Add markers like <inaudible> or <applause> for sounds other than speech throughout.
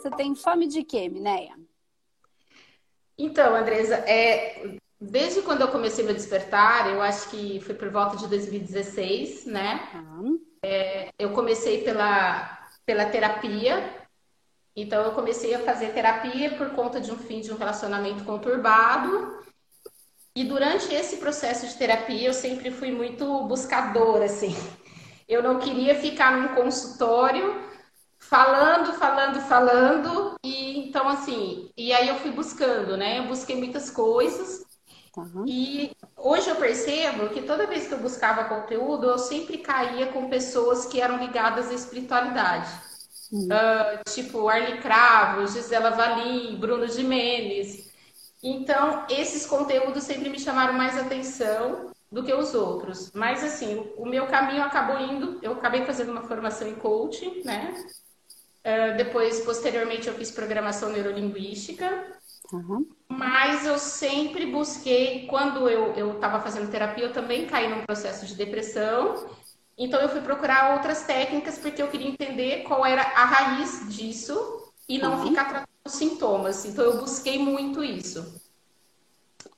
você tem fome de quê, Minéia? Então, Andresa, é, desde quando eu comecei meu despertar, eu acho que foi por volta de 2016, né? Uhum. É, eu comecei pela, pela terapia. Então, eu comecei a fazer terapia por conta de um fim de um relacionamento conturbado. E durante esse processo de terapia, eu sempre fui muito buscadora, assim. Eu não queria ficar num consultório falando, falando, falando. E então, assim, e aí eu fui buscando, né? Eu busquei muitas coisas. Uhum. E hoje eu percebo que toda vez que eu buscava conteúdo, eu sempre caía com pessoas que eram ligadas à espiritualidade. Uhum. Uh, tipo Arlie Cravo, Gisela Valim, Bruno Jimenez. Então, esses conteúdos sempre me chamaram mais atenção do que os outros. Mas, assim, o meu caminho acabou indo. Eu acabei fazendo uma formação em coaching, né? Uh, depois, posteriormente, eu fiz programação neurolinguística. Uhum. Mas eu sempre busquei, quando eu estava fazendo terapia, eu também caí num processo de depressão. Então, eu fui procurar outras técnicas porque eu queria entender qual era a raiz disso e não uhum. ficar tratando os sintomas. Então, eu busquei muito isso.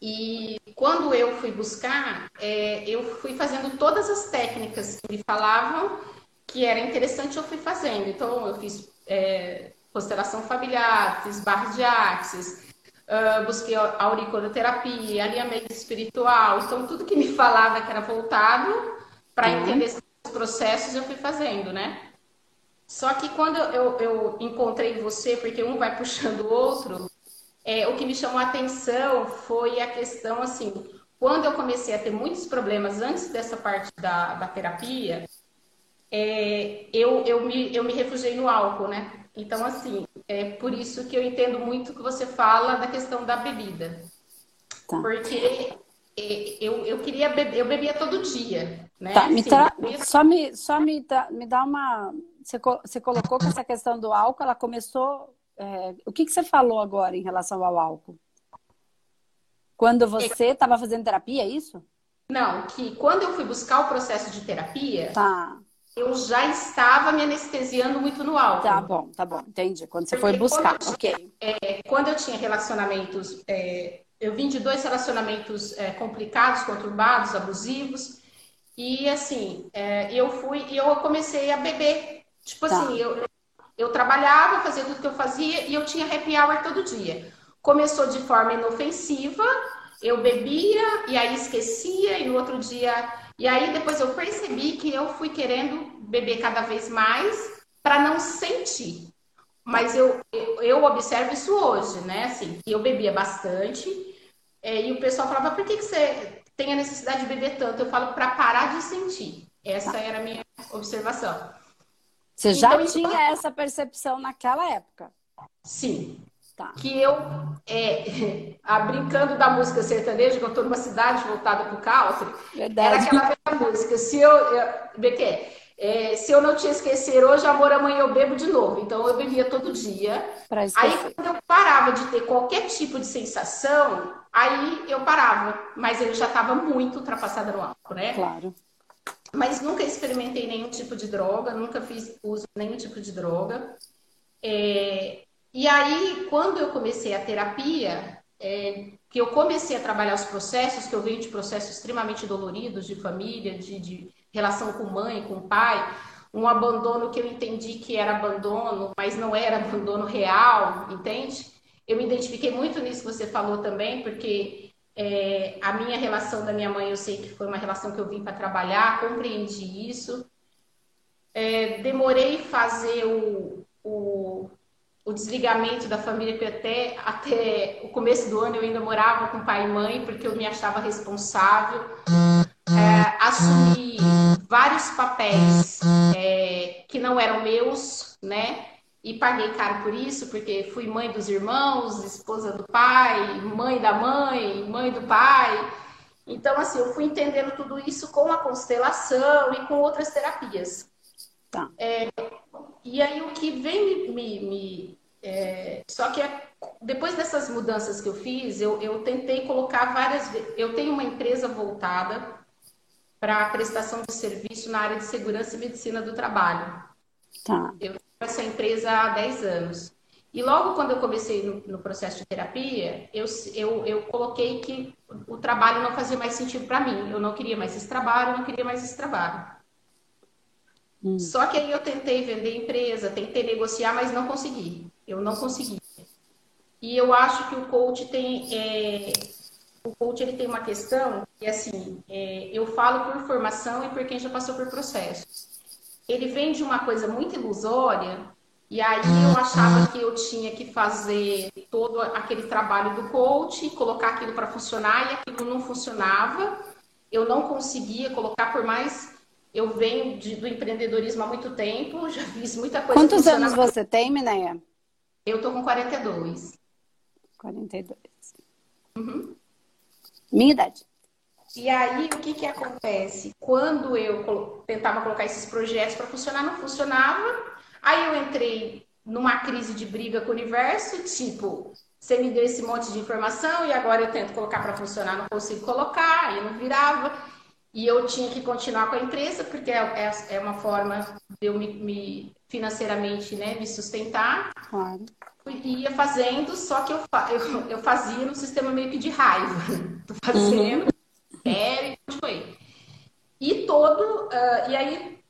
E quando eu fui buscar, é, eu fui fazendo todas as técnicas que me falavam que era interessante, eu fui fazendo. Então, eu fiz é, constelação familiar, fiz barras de axis, uh, busquei auriculoterapia, alinhamento espiritual. Então, tudo que me falava que era voltado para uhum. entender esses processos, eu fui fazendo, né? Só que quando eu, eu encontrei você, porque um vai puxando o outro, é, o que me chamou a atenção foi a questão, assim, quando eu comecei a ter muitos problemas antes dessa parte da, da terapia, é, eu, eu, me, eu me refugiei no álcool, né? Então, assim, é por isso que eu entendo muito que você fala da questão da bebida. Tá. Porque é, eu, eu queria beber, eu bebia todo dia, né? Tá, me assim, tra... Só, me, só me, dá, me dá uma. Você, você colocou que essa questão do álcool, ela começou. É... O que, que você falou agora em relação ao álcool? Quando você estava fazendo terapia, é isso? Não, que quando eu fui buscar o processo de terapia, tá eu já estava me anestesiando muito no álcool. Tá bom, tá bom, entendi. Quando você Porque foi buscar, quando tinha, ok. É, quando eu tinha relacionamentos, é, eu vim de dois relacionamentos é, complicados, conturbados, abusivos, e assim, é, eu fui e eu comecei a beber. Tipo tá. assim, eu, eu trabalhava, fazia tudo que eu fazia e eu tinha happy hour todo dia. Começou de forma inofensiva, eu bebia e aí esquecia, e no outro dia e aí depois eu percebi que eu fui querendo beber cada vez mais para não sentir. Mas eu, eu, observo isso hoje, né? Assim, eu bebia bastante é, e o pessoal falava: por que, que você tem a necessidade de beber tanto? Eu falo: para parar de sentir. Essa era a minha observação. Você já então, tinha essa percepção naquela época? Sim. Tá. Que eu, é, a, <laughs> brincando da música sertaneja, que eu estou numa cidade voltada para o country, Verdade. era aquela velha música. Se eu, eu é, se eu não te esquecer hoje, amor, amanhã eu bebo de novo. Então eu bebia todo dia. Aí quando eu parava de ter qualquer tipo de sensação, aí eu parava. Mas eu já estava muito ultrapassada no álcool, né? Claro. Mas nunca experimentei nenhum tipo de droga, nunca fiz uso de nenhum tipo de droga. É, e aí, quando eu comecei a terapia, é, que eu comecei a trabalhar os processos, que eu venho de processos extremamente doloridos de família, de, de relação com mãe, com pai, um abandono que eu entendi que era abandono, mas não era abandono real, entende? Eu me identifiquei muito nisso que você falou também, porque é, a minha relação da minha mãe, eu sei que foi uma relação que eu vim para trabalhar, compreendi isso. É, demorei fazer o, o o desligamento da família, que até, até o começo do ano eu ainda morava com pai e mãe, porque eu me achava responsável. É, assumi vários papéis é, que não eram meus, né? E paguei caro por isso, porque fui mãe dos irmãos, esposa do pai, mãe da mãe, mãe do pai. Então, assim, eu fui entendendo tudo isso com a constelação e com outras terapias. Tá. É, e aí o que vem me. me, me é, só que é, depois dessas mudanças que eu fiz, eu, eu tentei colocar várias. Eu tenho uma empresa voltada para prestação de serviço na área de segurança e medicina do trabalho. Tá. Eu tenho essa empresa há 10 anos. E logo quando eu comecei no, no processo de terapia, eu, eu, eu coloquei que o trabalho não fazia mais sentido para mim. Eu não queria mais esse trabalho, eu não queria mais esse trabalho. Hum. Só que aí eu tentei vender empresa, tentei negociar, mas não consegui. Eu não consegui. E eu acho que o coach tem. É, o coach ele tem uma questão que, assim, é, eu falo por formação e por quem já passou por processo. Ele vem de uma coisa muito ilusória, e aí eu achava que eu tinha que fazer todo aquele trabalho do coach, colocar aquilo para funcionar, e aquilo não funcionava. Eu não conseguia colocar, por mais eu venho de, do empreendedorismo há muito tempo, <laughs> já fiz muita coisa. Quantos anos você tem, Mineia? Eu tô com 42. 42. Uhum. Minha idade. E aí, o que que acontece? Quando eu tentava colocar esses projetos para funcionar, não funcionava. Aí eu entrei numa crise de briga com o universo, tipo, você me deu esse monte de informação e agora eu tento colocar para funcionar, não consigo colocar, aí não virava. E eu tinha que continuar com a empresa, porque é, é, é uma forma de eu me, me, financeiramente né, me sustentar. Claro. E ia fazendo, só que eu, eu, eu fazia no sistema meio que de raiva. <laughs> Tô fazendo, uhum. é, e continuei. E todo. Uh, e aí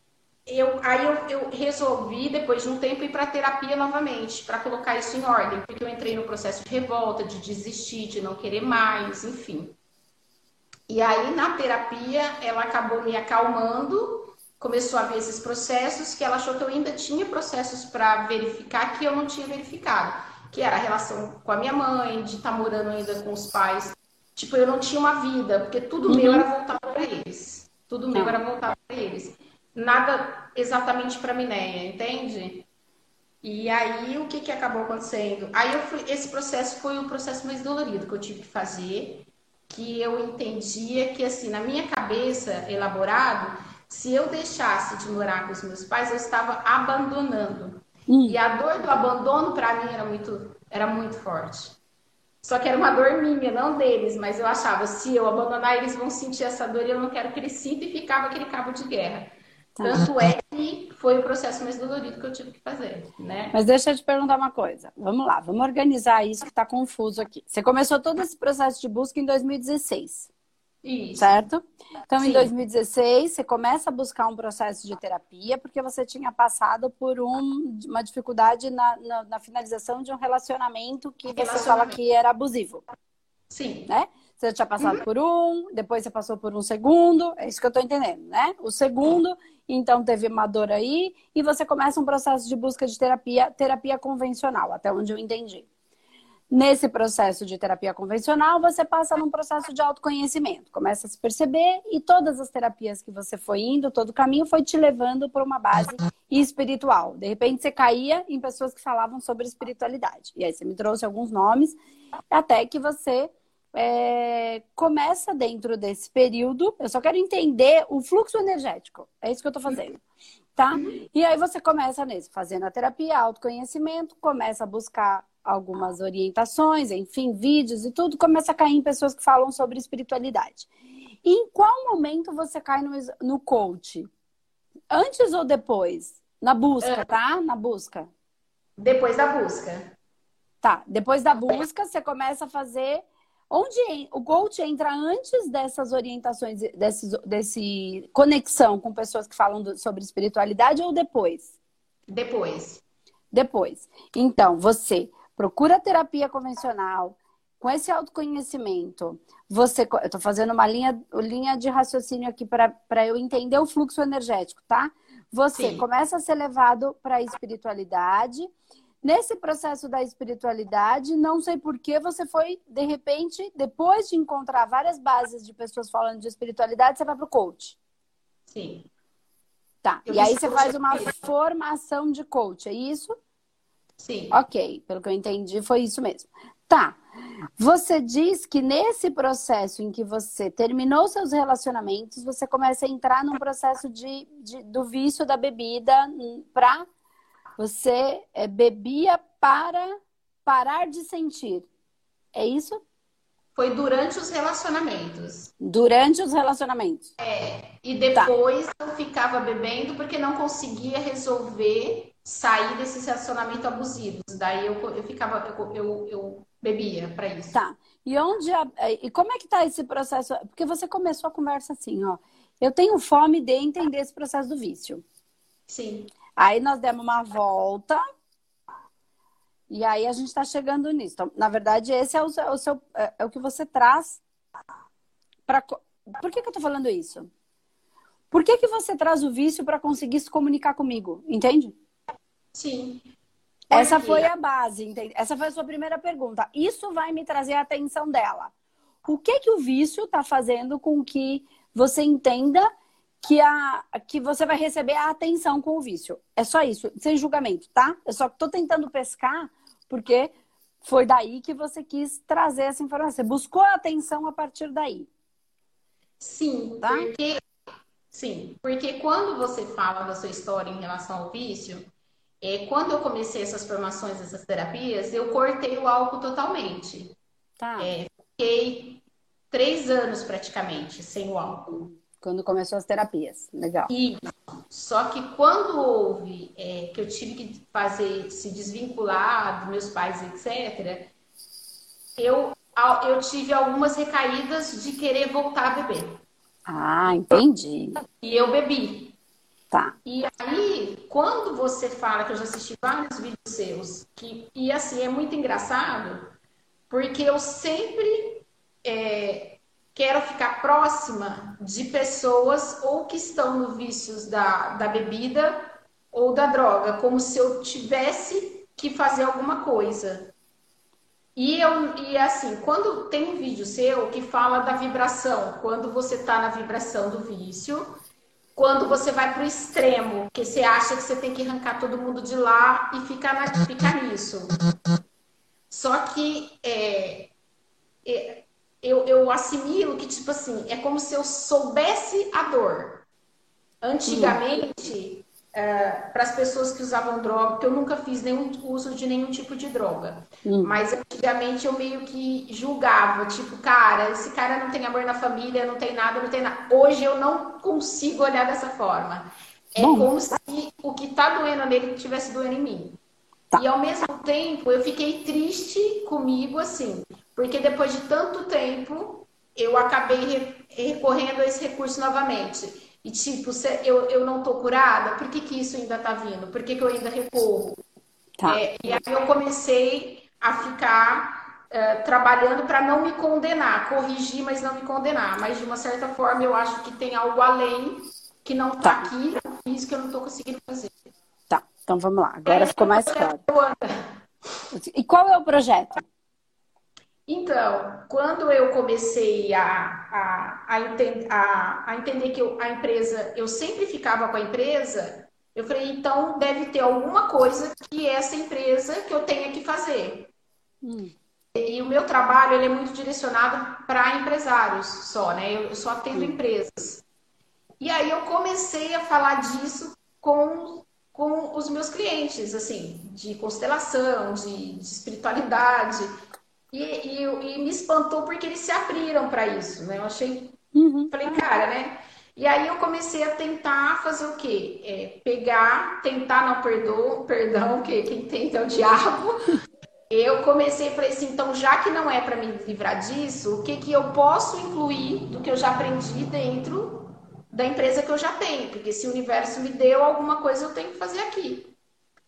eu, aí eu, eu, resolvi, depois de um tempo, ir para terapia novamente, para colocar isso em ordem, porque eu entrei no processo de revolta, de desistir, de não querer mais, enfim. E aí, na terapia, ela acabou me acalmando, começou a ver esses processos, que ela achou que eu ainda tinha processos para verificar que eu não tinha verificado, que era a relação com a minha mãe, de estar tá morando ainda com os pais. Tipo, eu não tinha uma vida, porque tudo uhum. meu era voltado para eles. Tudo meu era voltado para eles. Nada exatamente para a Minéia, entende? E aí, o que, que acabou acontecendo? Aí, eu fui, esse processo foi o processo mais dolorido que eu tive que fazer que eu entendia que, assim, na minha cabeça, elaborado, se eu deixasse de morar com os meus pais, eu estava abandonando. Hum. E a dor do abandono, para mim, era muito, era muito forte. Só que era uma dor minha, não deles, mas eu achava, se eu abandonar, eles vão sentir essa dor e eu não quero que eles sintam e ficava aquele cabo de guerra. Tanto é que foi o processo mais dolorido que eu tive que fazer, né? Mas deixa eu te perguntar uma coisa. Vamos lá, vamos organizar isso que está confuso aqui. Você começou todo esse processo de busca em 2016. Isso. Certo? Então, Sim. em 2016, você começa a buscar um processo de terapia porque você tinha passado por um, uma dificuldade na, na, na finalização de um relacionamento que você fala que era abusivo. Sim. Né? Você tinha passado uhum. por um, depois você passou por um segundo, é isso que eu estou entendendo, né? O segundo, então teve uma dor aí, e você começa um processo de busca de terapia, terapia convencional, até onde eu entendi. Nesse processo de terapia convencional, você passa num processo de autoconhecimento, começa a se perceber e todas as terapias que você foi indo, todo o caminho foi te levando para uma base espiritual. De repente você caía em pessoas que falavam sobre espiritualidade. E aí você me trouxe alguns nomes, até que você é, começa dentro desse período. Eu só quero entender o fluxo energético. É isso que eu estou fazendo. Tá? E aí você começa nesse, fazendo a terapia, autoconhecimento, começa a buscar algumas orientações, enfim, vídeos e tudo, começa a cair em pessoas que falam sobre espiritualidade. E em qual momento você cai no, no coach? Antes ou depois? Na busca, é. tá? Na busca. Depois da busca. Tá, depois da busca, você começa a fazer Onde o coach entra antes dessas orientações, desse, desse conexão com pessoas que falam do, sobre espiritualidade ou depois? Depois. Depois. Então, você procura terapia convencional, com esse autoconhecimento, você. Eu estou fazendo uma linha, linha de raciocínio aqui para eu entender o fluxo energético, tá? Você Sim. começa a ser levado para a espiritualidade Nesse processo da espiritualidade, não sei por que você foi, de repente, depois de encontrar várias bases de pessoas falando de espiritualidade, você vai para o coach. Sim. Tá. Eu e aí você faz uma formação de coach, é isso? Sim. Ok, pelo que eu entendi, foi isso mesmo. Tá. Você diz que nesse processo em que você terminou seus relacionamentos, você começa a entrar num processo de, de do vício da bebida para você é, bebia para parar de sentir. É isso? Foi durante os relacionamentos. Durante os relacionamentos. É. E depois tá. eu ficava bebendo porque não conseguia resolver sair desses relacionamentos abusivos. Daí eu, eu ficava, eu, eu, eu bebia para isso. Tá. E onde a, e como é que tá esse processo? Porque você começou a conversa assim, ó. Eu tenho fome de entender esse processo do vício. Sim. Aí nós demos uma volta. E aí a gente está chegando nisso. Então, na verdade, esse é o, seu, o seu é, é, o que você traz para. Por que, que eu tô falando isso? Por que, que você traz o vício para conseguir se comunicar comigo? Entende? Sim. Essa foi a base, entende? Essa foi a sua primeira pergunta. Isso vai me trazer a atenção dela. O que que o vício está fazendo com que você entenda que, a, que você vai receber a atenção com o vício? É só isso, sem julgamento, tá? Eu só estou tentando pescar porque foi daí que você quis trazer essa informação. Você buscou a atenção a partir daí. Sim, tá? porque sim, porque quando você fala da sua história em relação ao vício, é, quando eu comecei essas formações, essas terapias, eu cortei o álcool totalmente. Tá. É, fiquei três anos praticamente sem o álcool. Quando começou as terapias, legal. E só que quando houve é, que eu tive que fazer se desvincular dos meus pais, etc., eu, eu tive algumas recaídas de querer voltar a beber. Ah, entendi. E eu bebi. Tá. E aí, quando você fala, que eu já assisti vários vídeos seus, que, e assim, é muito engraçado, porque eu sempre é, quero ficar próxima de pessoas ou que estão no vícios da, da bebida ou da droga, como se eu tivesse que fazer alguma coisa. E, eu, e assim, quando tem um vídeo seu que fala da vibração, quando você está na vibração do vício, quando você vai para o extremo, que você acha que você tem que arrancar todo mundo de lá e ficar, ficar nisso. Só que é, é, eu, eu assimilo que, tipo assim, é como se eu soubesse a dor. Antigamente, é, para as pessoas que usavam droga, porque eu nunca fiz nenhum uso de nenhum tipo de droga. Hum. Mas antigamente eu meio que julgava, tipo, cara, esse cara não tem amor na família, não tem nada, não tem nada. Hoje eu não consigo olhar dessa forma. É Bom. como se o que tá doendo nele estivesse doendo em mim. Tá. E ao mesmo tempo eu fiquei triste comigo, assim, porque depois de tanto tempo eu acabei recorrendo a esse recurso novamente. E tipo, eu, eu não tô curada, por que, que isso ainda tá vindo? Por que, que eu ainda recorro? Tá. É, e aí eu comecei a ficar é, trabalhando para não me condenar, corrigir, mas não me condenar. Mas de uma certa forma eu acho que tem algo além que não tá, tá. aqui, isso que eu não tô conseguindo fazer. Então vamos lá. Agora é, ficou mais claro. E qual é o projeto? Então, quando eu comecei a, a, a, a, a entender que eu, a empresa, eu sempre ficava com a empresa, eu falei, então deve ter alguma coisa que essa empresa que eu tenha que fazer. Hum. E, e o meu trabalho ele é muito direcionado para empresários só, né? Eu, eu só atendo hum. empresas. E aí eu comecei a falar disso com, com os meus clientes, assim, de constelação, de, de espiritualidade. E, e, e, me espantou porque eles se abriram para isso, né? Eu achei. Uhum. Falei, cara, né? E aí eu comecei a tentar fazer o quê? É, pegar, tentar não perdoar, perdão, que quem tenta é o diabo. Eu comecei e falei assim, então já que não é para me livrar disso, o que, que eu posso incluir do que eu já aprendi dentro da empresa que eu já tenho? Porque se o universo me deu alguma coisa, eu tenho que fazer aqui.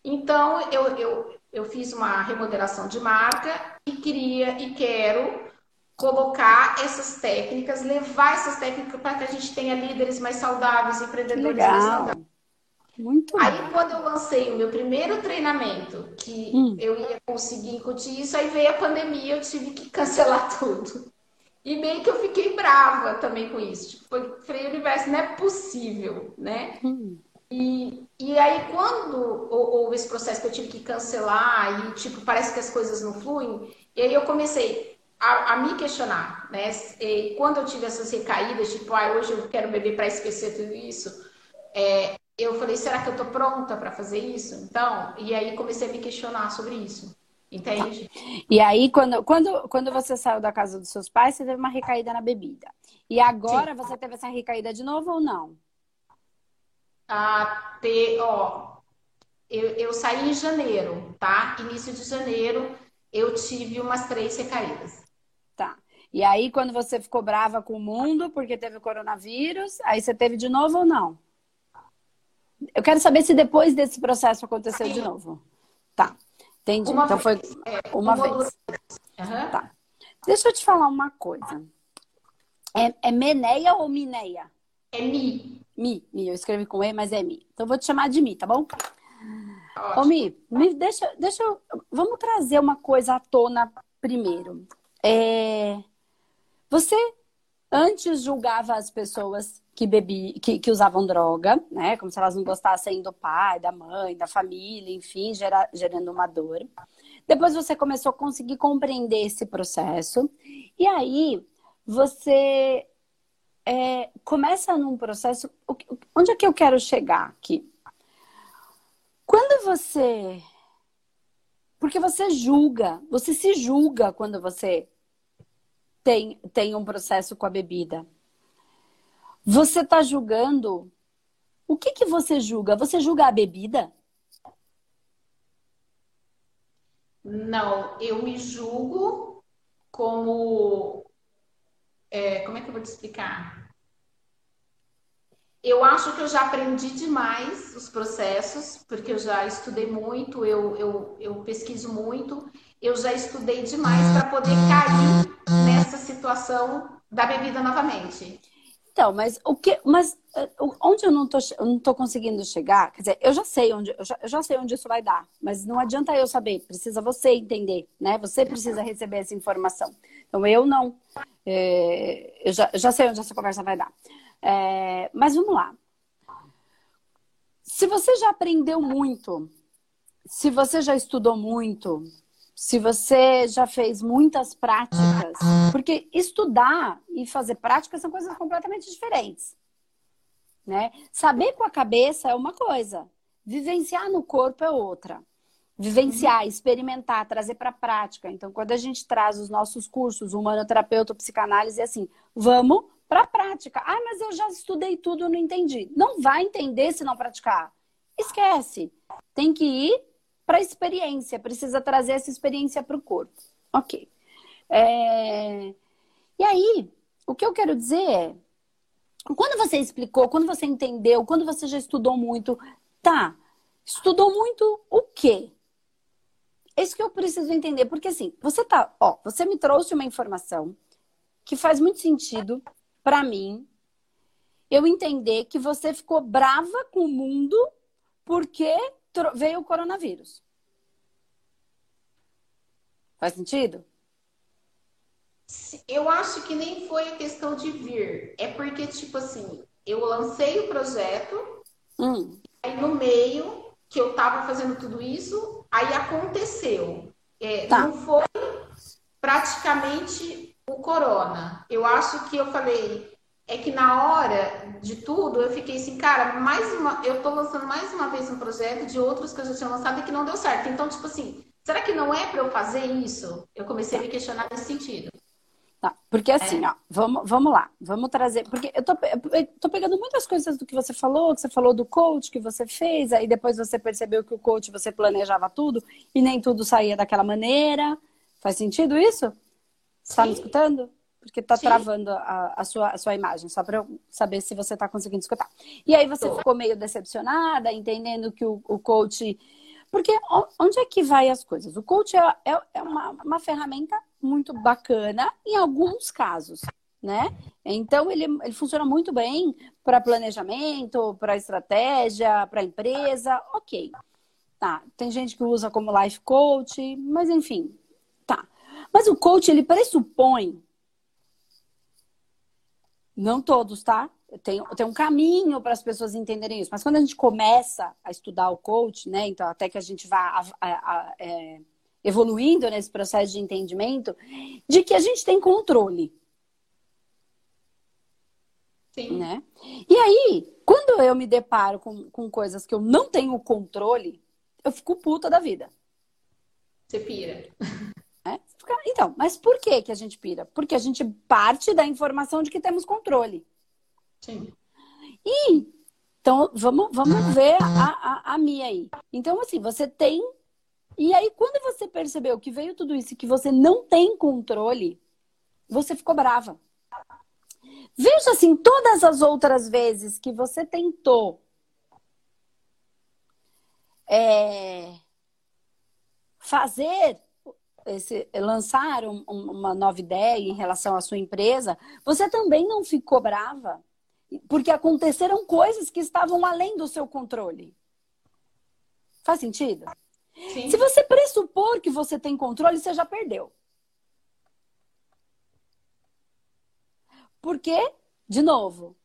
Então, eu, eu, eu fiz uma remodelação de marca e queria e quero colocar essas técnicas, levar essas técnicas para que a gente tenha líderes mais saudáveis, empreendedores Legal. mais saudáveis. Muito aí bom. quando eu lancei o meu primeiro treinamento, que hum. eu ia conseguir incutir isso, aí veio a pandemia, eu tive que cancelar <laughs> tudo. E meio que eu fiquei brava também com isso. Tipo, foi, falei, universo, não é possível, né? Hum. E, e aí, quando houve esse processo que eu tive que cancelar e, tipo, parece que as coisas não fluem, e aí eu comecei a, a me questionar, né? E quando eu tive essas recaídas, tipo, ah, hoje eu quero beber para esquecer tudo isso, é, eu falei, será que eu tô pronta para fazer isso? Então, e aí comecei a me questionar sobre isso. Entende? E aí, quando, quando, quando você saiu da casa dos seus pais, você teve uma recaída na bebida. E agora Sim. você teve essa recaída de novo ou não? a ter, ó, eu, eu saí em janeiro, tá? Início de janeiro, eu tive umas três recaídas. Tá. E aí, quando você ficou brava com o mundo porque teve o coronavírus, aí você teve de novo ou não? Eu quero saber se depois desse processo aconteceu Sim. de novo. Entendi. Uma então vez. foi é, uma, uma vez. Uhum. Tá. Deixa eu te falar uma coisa. É, é Meneia ou Mineia? É Mi. Mi, Mi. Eu escrevi com E, mas é Mi. Então eu vou te chamar de Mi, tá bom? Ótimo. Ô, Mi, Mi deixa, deixa eu... Vamos trazer uma coisa à tona primeiro. É... Você antes julgava as pessoas que, bebi, que, que, usavam droga, né? Como se elas não gostassem do pai, da mãe, da família, enfim, gera, gerando uma dor. Depois você começou a conseguir compreender esse processo. E aí você é, começa num processo. Onde é que eu quero chegar aqui? Quando você. Porque você julga, você se julga quando você tem, tem um processo com a bebida. Você está julgando. O que, que você julga? Você julga a bebida? Não, eu me julgo como. É, como é que eu vou te explicar? Eu acho que eu já aprendi demais os processos, porque eu já estudei muito, eu, eu, eu pesquiso muito, eu já estudei demais para poder cair nessa situação da bebida novamente. Então, mas o que, mas eh, onde eu não tô, eu não tô conseguindo chegar, quer dizer, eu já sei onde, eu já, eu já, sei onde isso vai dar, mas não adianta eu saber, precisa você entender, né? Você precisa receber essa informação. Então eu não, é, eu, já, eu já sei onde essa conversa vai dar. É, mas vamos lá. Se você já aprendeu muito, se você já estudou muito, se você já fez muitas práticas, porque estudar e fazer práticas são coisas completamente diferentes. Né? Saber com a cabeça é uma coisa, vivenciar no corpo é outra. Vivenciar, experimentar, trazer para a prática. Então, quando a gente traz os nossos cursos, humanoterapeuta, psicanálise, é assim, vamos para a prática. Ah, mas eu já estudei tudo, não entendi. Não vai entender se não praticar. Esquece. Tem que ir para a experiência, precisa trazer essa experiência para o corpo. Ok. É... E aí, o que eu quero dizer é, quando você explicou, quando você entendeu, quando você já estudou muito, tá, estudou muito o quê? Isso que eu preciso entender, porque assim, você tá, ó, você me trouxe uma informação que faz muito sentido para mim eu entender que você ficou brava com o mundo porque veio o coronavírus. Faz sentido? Eu acho que nem foi a questão de vir. É porque, tipo assim, eu lancei o projeto, hum. aí no meio que eu tava fazendo tudo isso, aí aconteceu. É, tá. Não foi praticamente o corona. Eu acho que eu falei, é que na hora de tudo eu fiquei assim, cara, mais uma, eu tô lançando mais uma vez um projeto de outros que eu já tinha lançado e que não deu certo. Então, tipo assim, será que não é para eu fazer isso? Eu comecei a me questionar nesse sentido. Tá, porque assim, é. ó, vamos, vamos lá, vamos trazer, porque eu tô, eu tô pegando muitas coisas do que você falou, que você falou do coach que você fez, aí depois você percebeu que o coach você planejava tudo e nem tudo saía daquela maneira. Faz sentido isso? Você tá me escutando? Porque tá Sim. travando a, a, sua, a sua imagem, só para eu saber se você tá conseguindo escutar. E aí você Tô. ficou meio decepcionada, entendendo que o, o coach. Porque onde é que vai as coisas? O coach é, é, é uma, uma ferramenta muito bacana em alguns casos, né? Então ele, ele funciona muito bem para planejamento, para estratégia, para empresa, ok. Tá, tem gente que usa como life coach, mas enfim, tá. Mas o coach ele pressupõe não todos, tá? Tem, tem um caminho para as pessoas entenderem isso. Mas quando a gente começa a estudar o coach, né? Então, até que a gente vá a, a, a, é, evoluindo nesse processo de entendimento, de que a gente tem controle. Sim. Né? E aí, quando eu me deparo com, com coisas que eu não tenho controle, eu fico puta da vida. Você pira. Então, mas por que, que a gente pira? Porque a gente parte da informação de que temos controle. Sim. E Então, vamos, vamos ver a, a, a minha aí. Então, assim, você tem. E aí, quando você percebeu que veio tudo isso e que você não tem controle, você ficou brava. Veja assim, todas as outras vezes que você tentou é, fazer esse, lançar um, uma nova ideia em relação à sua empresa, você também não ficou brava, porque aconteceram coisas que estavam além do seu controle. Faz sentido? Sim. Se você pressupor que você tem controle, você já perdeu. Porque, de novo,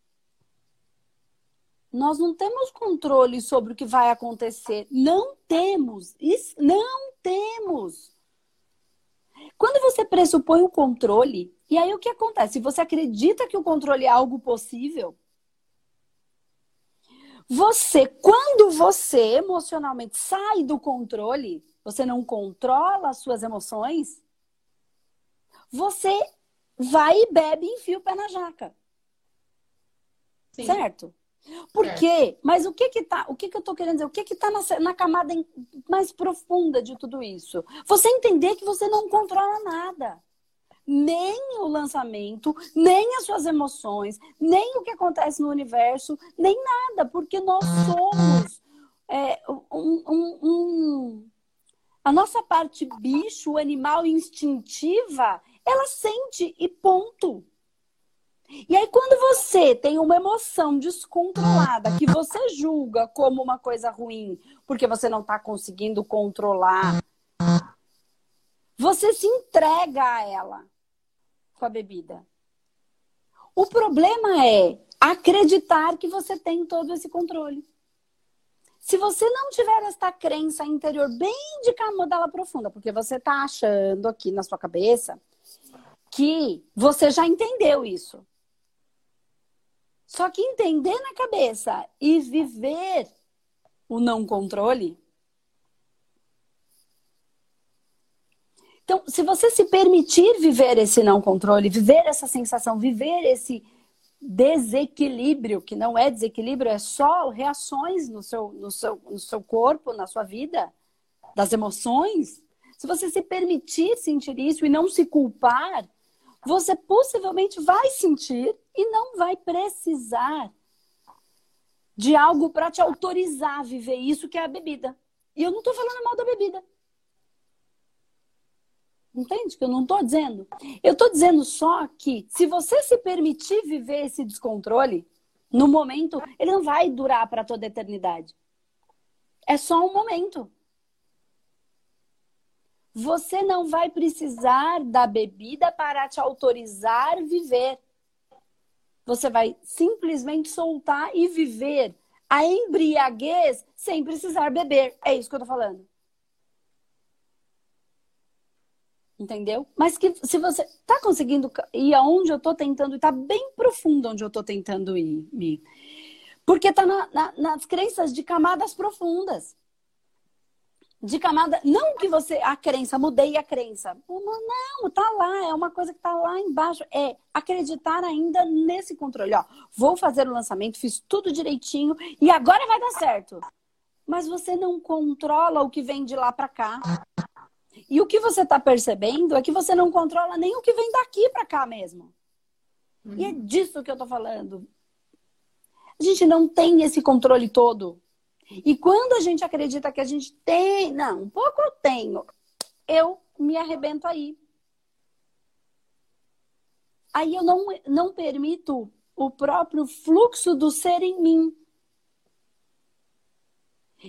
nós não temos controle sobre o que vai acontecer. Não temos. Isso, não temos. Quando você pressupõe o controle, e aí o que acontece? Se você acredita que o controle é algo possível, você, quando você emocionalmente sai do controle, você não controla as suas emoções, você vai e bebe e enfia o pé na jaca. Sim. Certo? Por quê? Mas o que que tá, o que que eu tô querendo dizer? O que que tá na, na camada mais profunda de tudo isso? Você entender que você não controla nada. Nem o lançamento, nem as suas emoções, nem o que acontece no universo, nem nada, porque nós somos é, um, um, um, a nossa parte bicho, animal instintiva, ela sente e ponto. E aí, quando você tem uma emoção descontrolada que você julga como uma coisa ruim, porque você não está conseguindo controlar, você se entrega a ela com a bebida. O problema é acreditar que você tem todo esse controle. Se você não tiver esta crença interior bem de camada profunda, porque você está achando aqui na sua cabeça que você já entendeu isso. Só que entender na cabeça e viver o não controle. Então, se você se permitir viver esse não controle, viver essa sensação, viver esse desequilíbrio, que não é desequilíbrio, é só reações no seu, no seu, no seu corpo, na sua vida, das emoções. Se você se permitir sentir isso e não se culpar, você possivelmente vai sentir e não vai precisar de algo para te autorizar a viver isso que é a bebida. E eu não estou falando mal da bebida. Entende que eu não estou dizendo? Eu estou dizendo só que se você se permitir viver esse descontrole, no momento, ele não vai durar para toda a eternidade. É só um momento. Você não vai precisar da bebida para te autorizar a viver. Você vai simplesmente soltar e viver a embriaguez sem precisar beber. É isso que eu tô falando. Entendeu? Mas que se você tá conseguindo ir aonde eu tô tentando tá bem profundo onde eu tô tentando ir. Porque tá na, na, nas crenças de camadas profundas de camada. Não que você. A crença, mudei a crença. Não, tá lá, é uma coisa que tá lá embaixo. É acreditar ainda nesse controle. Ó, vou fazer o lançamento, fiz tudo direitinho e agora vai dar certo. Mas você não controla o que vem de lá para cá. E o que você tá percebendo é que você não controla nem o que vem daqui para cá mesmo. Uhum. E é disso que eu tô falando. A gente não tem esse controle todo. E quando a gente acredita que a gente tem, não, um pouco eu tenho, eu me arrebento aí. Aí eu não, não permito o próprio fluxo do ser em mim.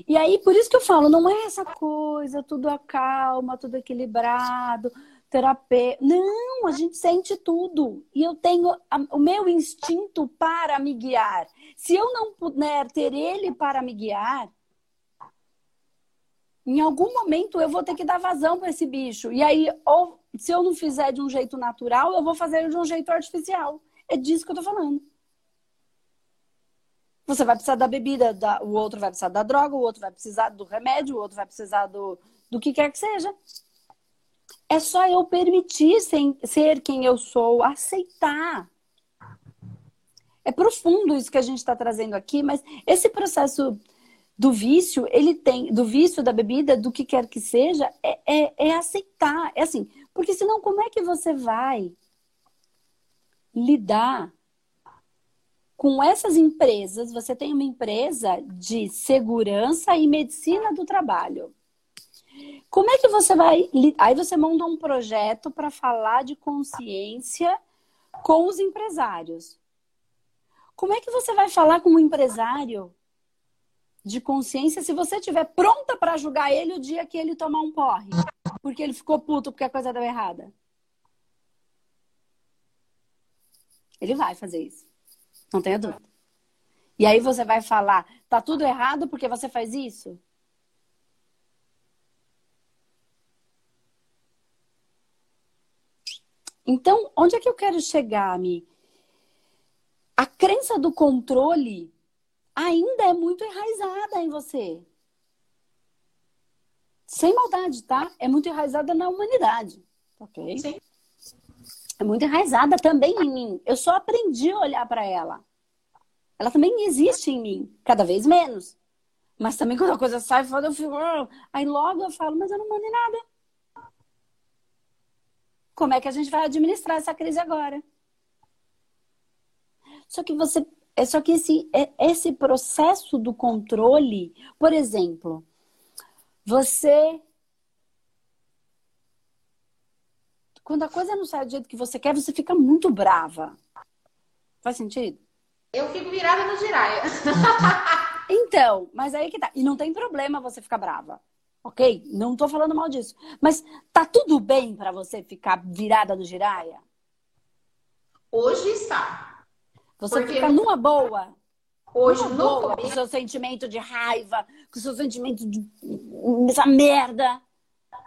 E aí, por isso que eu falo, não é essa coisa, tudo acalma, tudo equilibrado, terapia. Não, a gente sente tudo. E eu tenho a, o meu instinto para me guiar. Se eu não puder ter ele para me guiar, em algum momento eu vou ter que dar vazão para esse bicho. E aí, ou se eu não fizer de um jeito natural, eu vou fazer de um jeito artificial. É disso que eu tô falando. Você vai precisar da bebida, da, o outro vai precisar da droga, o outro vai precisar do remédio, o outro vai precisar do, do que quer que seja. É só eu permitir ser quem eu sou, aceitar. é profundo isso que a gente está trazendo aqui, mas esse processo do vício, ele tem, do vício da bebida, do que quer que seja, é, é, é aceitar. É assim, porque senão como é que você vai lidar com essas empresas? Você tem uma empresa de segurança e medicina do trabalho. Como é que você vai. Aí você monta um projeto para falar de consciência com os empresários. Como é que você vai falar com um empresário de consciência se você estiver pronta para julgar ele o dia que ele tomar um porre? Porque ele ficou puto porque a coisa deu errada? Ele vai fazer isso. Não tenha dúvida. E aí você vai falar, tá tudo errado porque você faz isso? Então, onde é que eu quero chegar, Mi? A crença do controle ainda é muito enraizada em você. Sem maldade, tá? É muito enraizada na humanidade. Ok? Sim. É muito enraizada também em mim. Eu só aprendi a olhar para ela. Ela também existe em mim, cada vez menos. Mas também quando a coisa sai eu fico. Oh. Aí logo eu falo, mas eu não mandei nada. Como é que a gente vai administrar essa crise agora? Só que você. É só que esse, é, esse processo do controle, por exemplo, você. Quando a coisa não sai do jeito que você quer, você fica muito brava. Faz sentido? Eu fico virada no giraia. <laughs> então, mas aí que tá. E não tem problema você ficar brava. Ok? Não tô falando mal disso. Mas tá tudo bem para você ficar virada no giraia? Hoje está. Você Porque fica numa boa. Hoje, numa boa, começo... com o seu sentimento de raiva, com o seu sentimento de essa merda.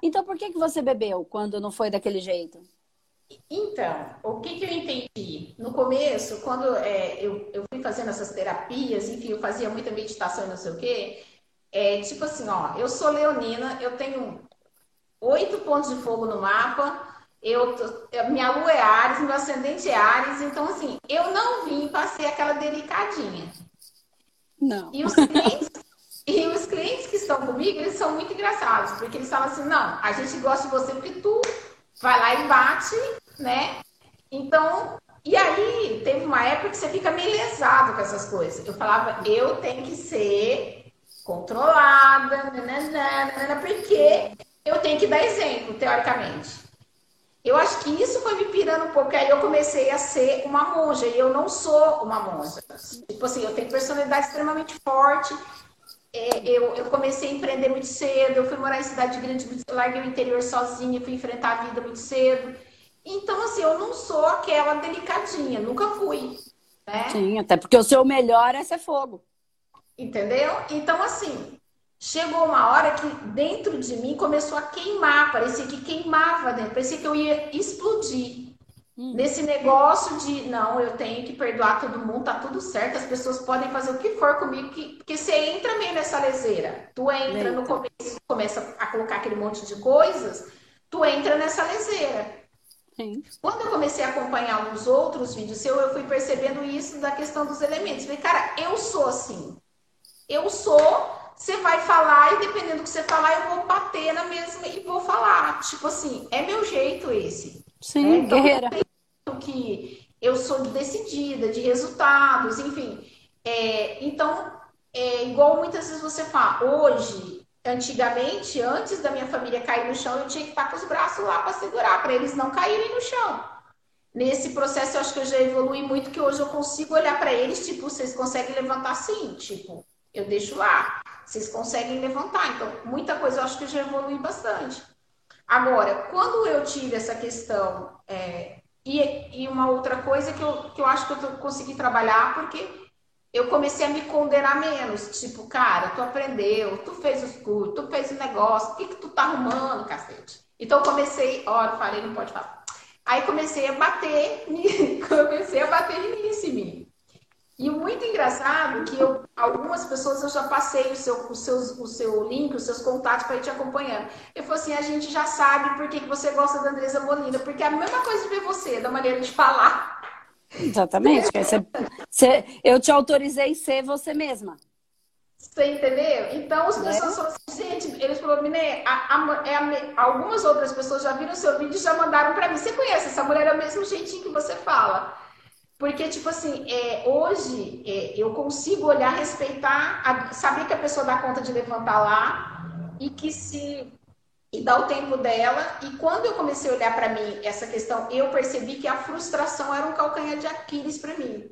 Então por que, que você bebeu quando não foi daquele jeito? Então, o que, que eu entendi? No começo, quando é, eu, eu fui fazendo essas terapias, enfim, eu fazia muita meditação e não sei o quê, é tipo assim, ó, eu sou leonina, eu tenho oito pontos de fogo no mapa, eu, minha lua é Ares, meu ascendente é Ares, então assim, eu não vim para ser aquela delicadinha. Não. E os clientes, <laughs> e os clientes que estão comigo, eles são muito engraçados, porque eles falam assim, não, a gente gosta de você porque tu vai lá e bate, né? Então, e aí teve uma época que você fica meio lesado com essas coisas. Eu falava, eu tenho que ser controlada, nananana, porque eu tenho que dar exemplo, teoricamente. Eu acho que isso foi me pirando um pouco, aí eu comecei a ser uma monja, e eu não sou uma monja. Tipo assim, eu tenho personalidade extremamente forte, é, eu, eu, comecei a empreender muito cedo, eu fui morar em cidade grande, larguei o interior sozinha, fui enfrentar a vida muito cedo. Então, assim, eu não sou aquela delicadinha, nunca fui. Né? Sim, até porque o seu melhor é ser fogo. Entendeu? Então, assim, chegou uma hora que dentro de mim começou a queimar, parecia que queimava dentro, parecia que eu ia explodir. Hum. Nesse negócio de, não, eu tenho que perdoar todo mundo, tá tudo certo, as pessoas podem fazer o que for comigo, que, porque você entra meio nessa leseira. Tu entra no começo, começa a colocar aquele monte de coisas, tu entra nessa leseira. Sim. Quando eu comecei a acompanhar uns outros vídeos seu, eu fui percebendo isso da questão dos elementos. Falei, cara, eu sou assim eu sou, você vai falar e dependendo do que você falar, eu vou bater na mesma e vou falar. Tipo assim, é meu jeito esse. Sim, é, então, guerreira. Que eu sou decidida, de resultados, enfim. É, então, é igual muitas vezes você fala, hoje, antigamente, antes da minha família cair no chão, eu tinha que estar com os braços lá para segurar, para eles não caírem no chão. Nesse processo, eu acho que eu já evolui muito, que hoje eu consigo olhar para eles, tipo, vocês conseguem levantar sim, tipo, eu deixo lá. Vocês conseguem levantar. Então, muita coisa eu acho que já evolui bastante. Agora, quando eu tive essa questão, é, e, e, uma outra coisa que eu, que eu acho que eu consegui trabalhar, porque eu comecei a me condenar menos. Tipo, cara, tu aprendeu, tu fez os cursos, tu fez o negócio, o que, que tu tá arrumando, cacete? Então, eu comecei, ó, eu falei, não pode falar. Aí comecei a bater, <laughs> comecei a bater nisso em mim. E muito engraçado que eu, algumas pessoas eu já passei o seu, o seu, o seu link, os seus contatos para ir te acompanhando. Eu falei assim, a gente já sabe por que, você gosta da Andresa Molina, porque é a mesma coisa de ver você, da maneira de falar. Exatamente. Você, você, eu te autorizei ser você mesma. Você entendeu? Então as pessoas é. falam assim, gente, eles falaram, Miné, é algumas outras pessoas já viram seu vídeo e já mandaram para mim. Você conhece essa mulher, é o mesmo jeitinho que você fala. Porque, tipo assim, é, hoje é, eu consigo olhar, respeitar, a, saber que a pessoa dá conta de levantar lá e que se. e dá o tempo dela. E quando eu comecei a olhar para mim essa questão, eu percebi que a frustração era um calcanhar de Aquiles para mim.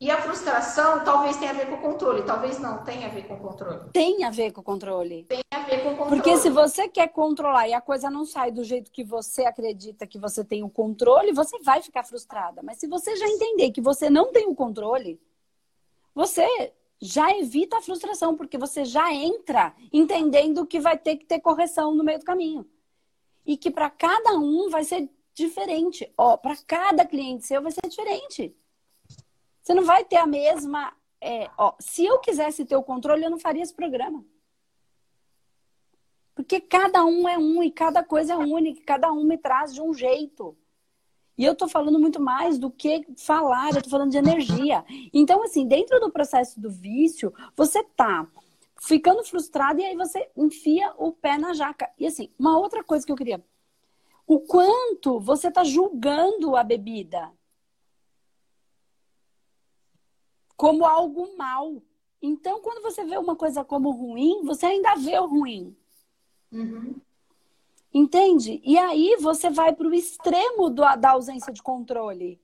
E a frustração talvez tenha a ver com o controle, talvez não tenha a ver com o controle. Tem a ver com o controle. Tem a ver com o controle. Porque se você quer controlar e a coisa não sai do jeito que você acredita que você tem o controle, você vai ficar frustrada. Mas se você já entender que você não tem o controle, você já evita a frustração, porque você já entra entendendo que vai ter que ter correção no meio do caminho. E que para cada um vai ser diferente. Ó, para cada cliente seu vai ser diferente. Você não vai ter a mesma. É, ó, se eu quisesse ter o controle, eu não faria esse programa. Porque cada um é um e cada coisa é única, cada um me traz de um jeito. E eu tô falando muito mais do que falar, eu tô falando de energia. Então, assim, dentro do processo do vício, você tá ficando frustrado e aí você enfia o pé na jaca. E assim, uma outra coisa que eu queria. O quanto você tá julgando a bebida. Como algo mal. Então, quando você vê uma coisa como ruim, você ainda vê o ruim. Uhum. Entende? E aí você vai para o extremo do, da ausência de controle.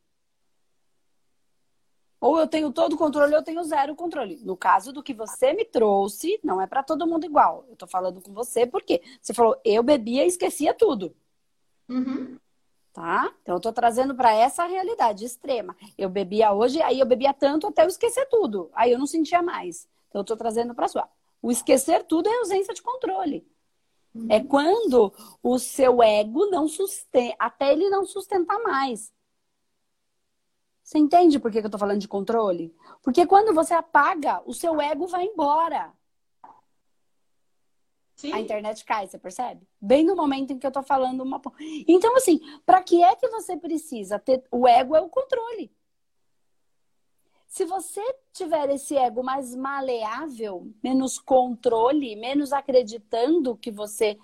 Ou eu tenho todo o controle, ou eu tenho zero controle. No caso do que você me trouxe, não é para todo mundo igual. Eu tô falando com você porque você falou, eu bebia e esquecia tudo. Uhum tá? Então eu tô trazendo para essa realidade extrema. Eu bebia hoje, aí eu bebia tanto até eu esquecer tudo. Aí eu não sentia mais. Então eu tô trazendo para sua. O esquecer tudo é ausência de controle. Uhum. É quando o seu ego não sustenta, até ele não sustentar mais. Você entende por que eu tô falando de controle? Porque quando você apaga, o seu ego vai embora. Sim. a internet cai, você percebe? Bem no momento em que eu tô falando uma. Então, assim, para que é que você precisa ter. O ego é o controle. Se você tiver esse ego mais maleável, menos controle, menos acreditando que você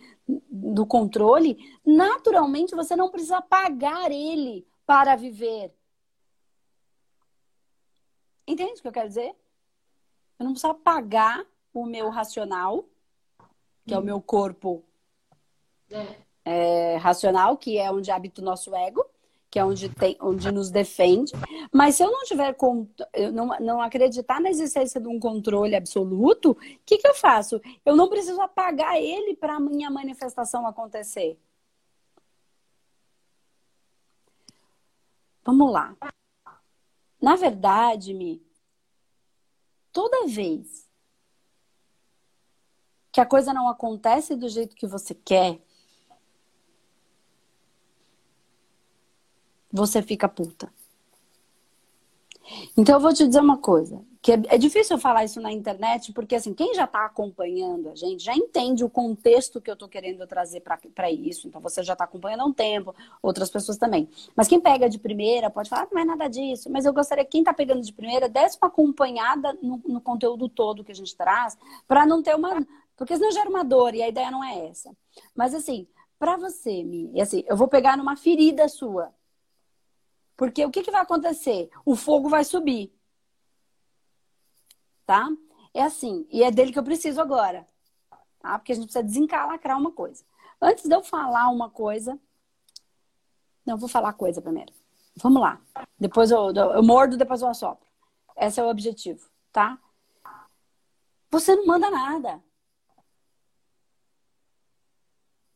do controle, naturalmente você não precisa pagar ele para viver. Entende o que eu quero dizer? Eu não preciso pagar o meu racional que é o meu corpo é. É, racional, que é onde habita o nosso ego, que é onde, tem, onde nos defende. Mas se eu não tiver eu não, não acreditar na existência de um controle absoluto, o que, que eu faço? Eu não preciso apagar ele para a minha manifestação acontecer. Vamos lá. Na verdade, Mi, toda vez que a coisa não acontece do jeito que você quer, você fica puta. Então eu vou te dizer uma coisa, que é, é difícil eu falar isso na internet, porque assim, quem já está acompanhando a gente já entende o contexto que eu estou querendo trazer para isso. Então você já está acompanhando há um tempo, outras pessoas também. Mas quem pega de primeira pode falar, ah, não é nada disso. Mas eu gostaria que quem está pegando de primeira desse uma acompanhada no, no conteúdo todo que a gente traz, para não ter uma porque senão gera uma dor e a ideia não é essa. Mas assim, para você, Mi, assim, eu vou pegar numa ferida sua. Porque o que, que vai acontecer? O fogo vai subir. Tá? É assim, e é dele que eu preciso agora. Tá? Porque a gente precisa desencalacrar uma coisa. Antes de eu falar uma coisa. Não, vou falar coisa primeiro. Vamos lá. Depois eu, eu mordo, depois eu assopro. Esse é o objetivo, tá? Você não manda nada.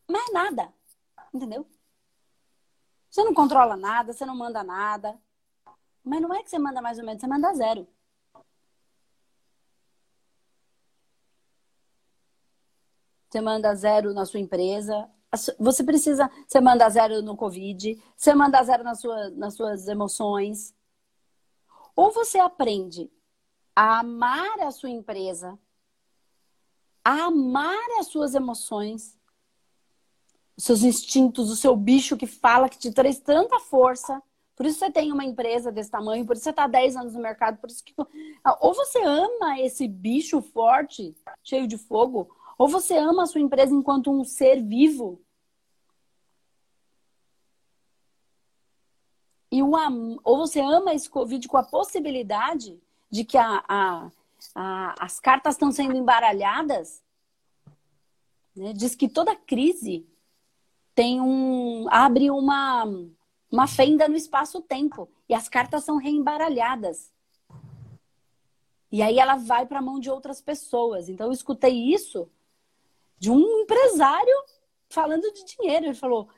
Mais nada. Entendeu? Você não controla nada, você não manda nada. Mas não é que você manda mais ou menos, você manda zero. Você manda zero na sua empresa. Você precisa. Você manda zero no Covid. Você manda zero na sua, nas suas emoções. Ou você aprende a amar a sua empresa, a amar as suas emoções os seus instintos, o seu bicho que fala, que te traz tanta força Por isso você tem uma empresa desse tamanho, por isso você está 10 anos no mercado, por isso que. Ou você ama esse bicho forte, cheio de fogo, ou você ama a sua empresa enquanto um ser vivo. E o am... Ou você ama esse Covid com a possibilidade de que a, a, a as cartas estão sendo embaralhadas. Né? Diz que toda crise tem um. abre uma uma fenda no espaço-tempo e as cartas são reembaralhadas. E aí ela vai para a mão de outras pessoas. Então eu escutei isso de um empresário falando de dinheiro. Ele falou: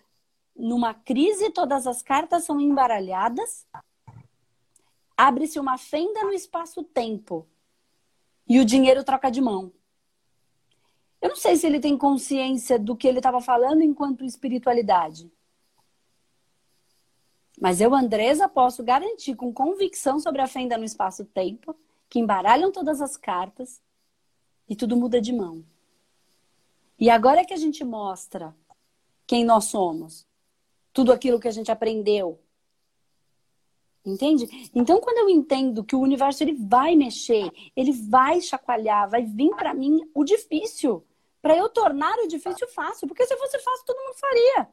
numa crise, todas as cartas são embaralhadas, abre-se uma fenda no espaço-tempo e o dinheiro troca de mão. Eu não sei se ele tem consciência do que ele estava falando enquanto espiritualidade. Mas eu, Andresa, posso garantir com convicção sobre a fenda no espaço-tempo que embaralham todas as cartas e tudo muda de mão. E agora é que a gente mostra quem nós somos, tudo aquilo que a gente aprendeu. Entende? Então, quando eu entendo que o universo ele vai mexer, ele vai chacoalhar, vai vir para mim o difícil, para eu tornar o difícil fácil, porque se fosse fácil todo mundo faria.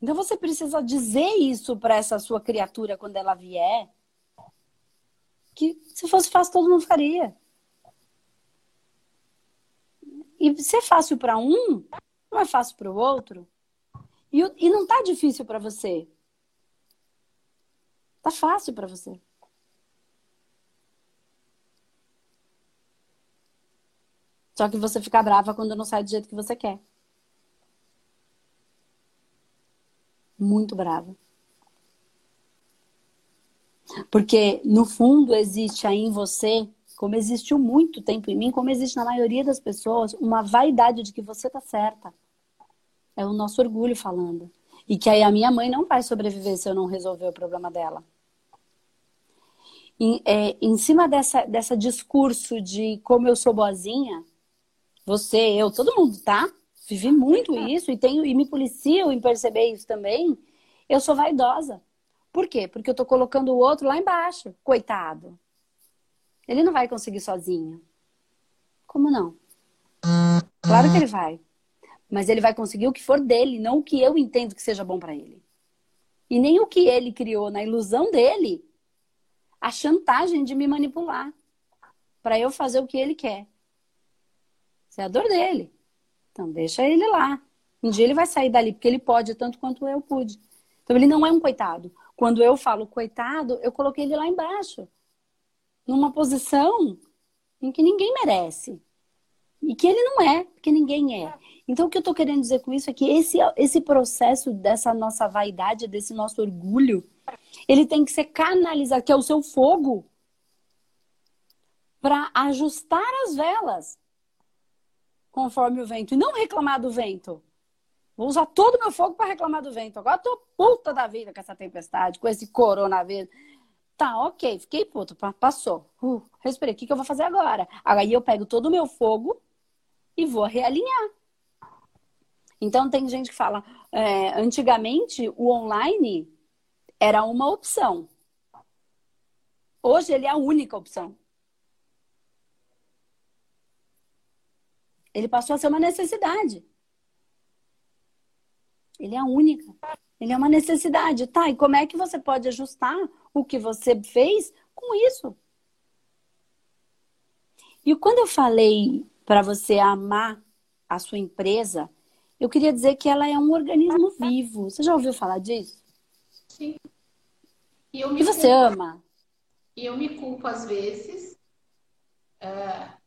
Então você precisa dizer isso para essa sua criatura quando ela vier. Que se fosse fácil, todo mundo faria. E se é fácil para um, não é fácil para o outro. E, e não tá difícil para você. Tá fácil para você. Só que você fica brava quando não sai do jeito que você quer. muito brava. Porque, no fundo, existe aí em você, como existiu muito tempo em mim, como existe na maioria das pessoas, uma vaidade de que você tá certa. É o nosso orgulho falando. E que aí a minha mãe não vai sobreviver se eu não resolver o problema dela. Em, é, em cima dessa, dessa discurso de como eu sou boazinha, você, eu, todo mundo, tá? vivi muito isso e tenho e me policio em perceber isso também. Eu sou vaidosa. Por quê? Porque eu tô colocando o outro lá embaixo, coitado. Ele não vai conseguir sozinho. Como não? Claro que ele vai. Mas ele vai conseguir o que for dele, não o que eu entendo que seja bom para ele. E nem o que ele criou na ilusão dele, a chantagem de me manipular para eu fazer o que ele quer. É a dor dele. Então, deixa ele lá. Um dia ele vai sair dali, porque ele pode tanto quanto eu pude. Então, ele não é um coitado. Quando eu falo coitado, eu coloquei ele lá embaixo. Numa posição em que ninguém merece. E que ele não é, porque ninguém é. Então, o que eu estou querendo dizer com isso é que esse, esse processo dessa nossa vaidade, desse nosso orgulho, ele tem que ser canalizado, que é o seu fogo, para ajustar as velas conforme o vento e não reclamar do vento. Vou usar todo o meu fogo para reclamar do vento. Agora tô puta da vida com essa tempestade, com esse coronavírus. Tá, ok, fiquei puta, passou. Uh, respirei, o que, que eu vou fazer agora? Aí eu pego todo o meu fogo e vou realinhar. Então tem gente que fala, é, antigamente o online era uma opção. Hoje ele é a única opção. Ele passou a ser uma necessidade. Ele é a única. Ele é uma necessidade. Tá, e como é que você pode ajustar o que você fez com isso? E quando eu falei para você amar a sua empresa, eu queria dizer que ela é um organismo vivo. Você já ouviu falar disso? Sim. E, eu me e você culpo, ama? E eu me culpo às vezes. É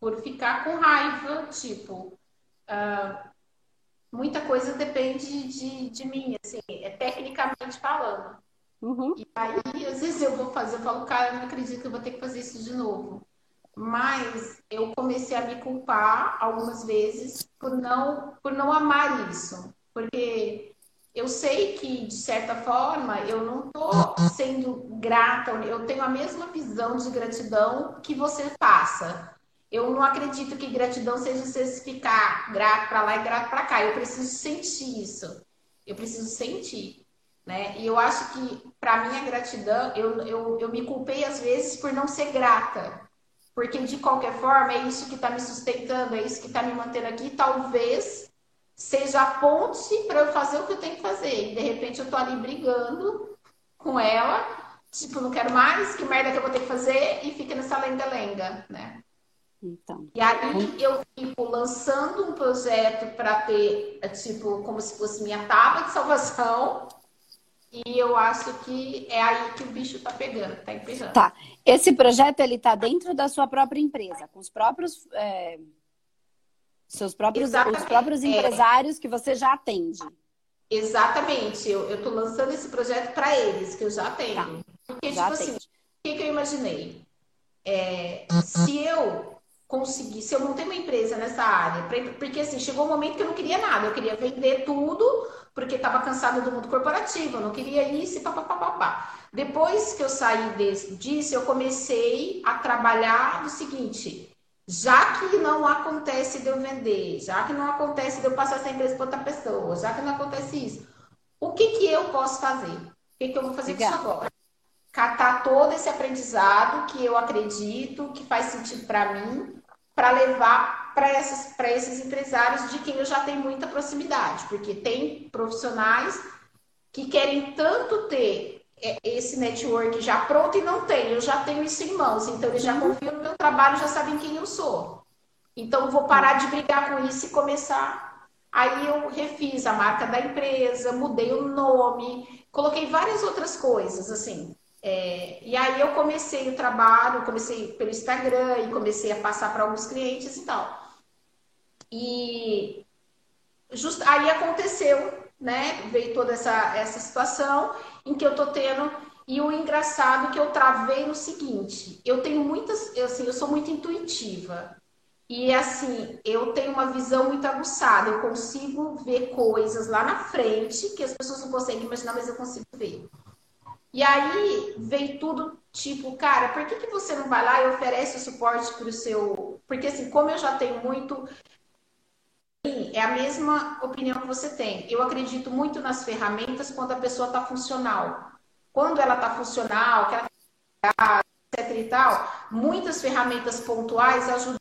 por ficar com raiva, tipo, uh, muita coisa depende de, de mim, assim, é tecnicamente falando. Uhum. E aí, às vezes eu vou fazer, eu falo, cara, eu não acredito que eu vou ter que fazer isso de novo. Mas eu comecei a me culpar algumas vezes por não, por não amar isso. Porque eu sei que, de certa forma, eu não estou sendo grata, eu tenho a mesma visão de gratidão que você passa. Eu não acredito que gratidão seja você ficar grato para lá e grato para cá. Eu preciso sentir isso. Eu preciso sentir. Né? E eu acho que, para mim, a gratidão, eu, eu, eu me culpei às vezes por não ser grata. Porque, de qualquer forma, é isso que está me sustentando, é isso que está me mantendo aqui. Talvez seja a ponte para eu fazer o que eu tenho que fazer. E, de repente, eu tô ali brigando com ela. Tipo, não quero mais, que merda que eu vou ter que fazer? E fica nessa lenga-lenga, né? Então. E aí eu fico lançando um projeto para ter, tipo, como se fosse minha tábua de salvação. E eu acho que é aí que o bicho tá pegando, tá emperrando. Tá. Esse projeto, ele tá dentro da sua própria empresa, com os próprios... É... Seus próprios, os próprios é. empresários é. que você já atende. Exatamente. Eu, eu tô lançando esse projeto para eles, que eu já atendo. Tá. Porque, já tipo assim, atende. assim, o que, que eu imaginei? É, se eu conseguir, se eu montei uma empresa nessa área, porque assim, chegou um momento que eu não queria nada, eu queria vender tudo, porque estava cansada do mundo corporativo, eu não queria isso e papapá. Depois que eu saí desse, disso, eu comecei a trabalhar no seguinte, já que não acontece de eu vender, já que não acontece de eu passar essa empresa para outra pessoa, já que não acontece isso, o que, que eu posso fazer? O que, que eu vou fazer com isso agora? Catar todo esse aprendizado que eu acredito que faz sentido para mim, para levar para esses empresários de quem eu já tenho muita proximidade, porque tem profissionais que querem tanto ter é, esse network já pronto e não tem, eu já tenho isso em mãos, então eles já uhum. confiam no meu trabalho, já sabem quem eu sou. Então vou parar de brigar com isso e começar. Aí eu refiz a marca da empresa, mudei o nome, coloquei várias outras coisas, assim. É, e aí eu comecei o trabalho, comecei pelo Instagram e comecei a passar para alguns clientes e tal. E just, aí aconteceu, né? Veio toda essa, essa situação em que eu tô tendo. E o engraçado é que eu travei no seguinte: eu tenho muitas, assim, eu sou muito intuitiva. E assim, eu tenho uma visão muito aguçada, eu consigo ver coisas lá na frente que as pessoas não conseguem imaginar, mas eu consigo ver. E aí veio tudo tipo, cara, por que, que você não vai lá e oferece o suporte para o seu. Porque assim, como eu já tenho muito. É a mesma opinião que você tem. Eu acredito muito nas ferramentas quando a pessoa está funcional. Quando ela está funcional, que ela tá, etc e tal, muitas ferramentas pontuais ajudam